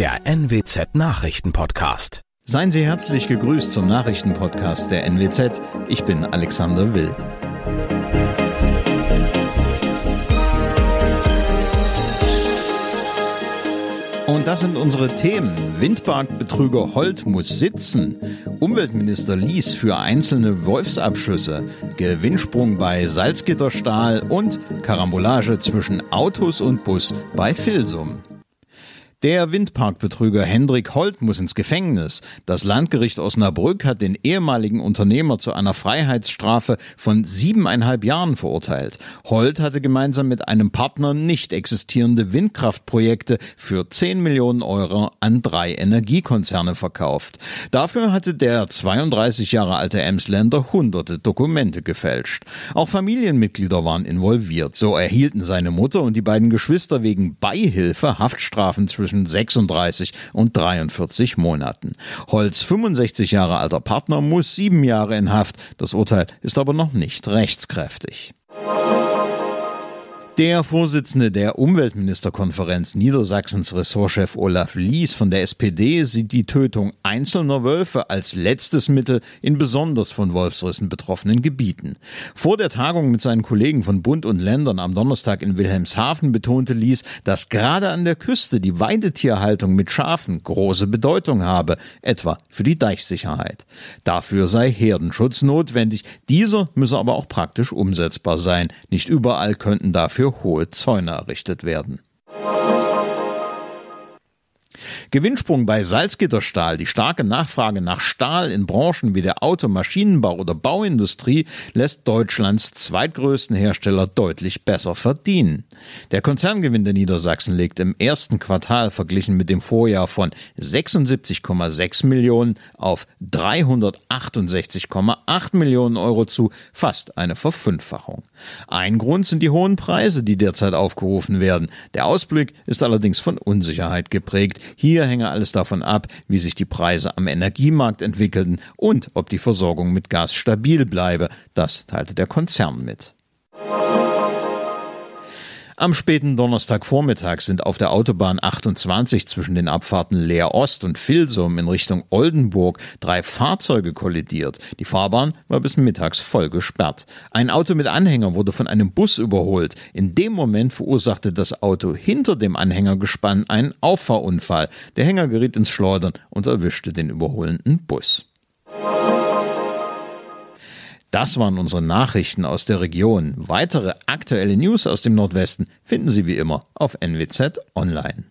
der NWZ Nachrichtenpodcast. Seien Sie herzlich gegrüßt zum Nachrichtenpodcast der NWZ. Ich bin Alexander Will. Und das sind unsere Themen. Windparkbetrüger Holt muss sitzen. Umweltminister Lies für einzelne Wolfsabschüsse. Gewinnsprung bei Salzgitterstahl und Karambolage zwischen Autos und Bus bei Filsum. Der Windparkbetrüger Hendrik Holt muss ins Gefängnis. Das Landgericht Osnabrück hat den ehemaligen Unternehmer zu einer Freiheitsstrafe von siebeneinhalb Jahren verurteilt. Holt hatte gemeinsam mit einem Partner nicht existierende Windkraftprojekte für 10 Millionen Euro an drei Energiekonzerne verkauft. Dafür hatte der 32 Jahre alte Emsländer hunderte Dokumente gefälscht. Auch Familienmitglieder waren involviert. So erhielten seine Mutter und die beiden Geschwister wegen Beihilfe Haftstrafen zwischen zwischen 36 und 43 Monaten. Holz 65 Jahre alter Partner muss sieben Jahre in Haft. Das Urteil ist aber noch nicht rechtskräftig. Der Vorsitzende der Umweltministerkonferenz Niedersachsens Ressortchef Olaf Lies von der SPD sieht die Tötung einzelner Wölfe als letztes Mittel in besonders von Wolfsrissen betroffenen Gebieten. Vor der Tagung mit seinen Kollegen von Bund und Ländern am Donnerstag in Wilhelmshaven betonte Lies, dass gerade an der Küste die Weidetierhaltung mit Schafen große Bedeutung habe, etwa für die Deichsicherheit. Dafür sei Herdenschutz notwendig. Dieser müsse aber auch praktisch umsetzbar sein. Nicht überall könnten dafür hohe Zäune errichtet werden. Gewinnsprung bei Salzgitterstahl. Die starke Nachfrage nach Stahl in Branchen wie der Auto-, Maschinenbau oder Bauindustrie lässt Deutschlands zweitgrößten Hersteller deutlich besser verdienen. Der Konzerngewinn der Niedersachsen legt im ersten Quartal verglichen mit dem Vorjahr von 76,6 Millionen auf 368,8 Millionen Euro zu, fast eine Verfünffachung. Ein Grund sind die hohen Preise, die derzeit aufgerufen werden. Der Ausblick ist allerdings von Unsicherheit geprägt. Hier hänge alles davon ab, wie sich die Preise am Energiemarkt entwickelten und ob die Versorgung mit Gas stabil bleibe. Das teilte der Konzern mit. Am späten Donnerstagvormittag sind auf der Autobahn 28 zwischen den Abfahrten Leer Ost und Filsum in Richtung Oldenburg drei Fahrzeuge kollidiert. Die Fahrbahn war bis mittags voll gesperrt. Ein Auto mit Anhänger wurde von einem Bus überholt. In dem Moment verursachte das Auto hinter dem Anhängergespann einen Auffahrunfall. Der Hänger geriet ins Schleudern und erwischte den überholenden Bus. Das waren unsere Nachrichten aus der Region. Weitere aktuelle News aus dem Nordwesten finden Sie wie immer auf NWZ Online.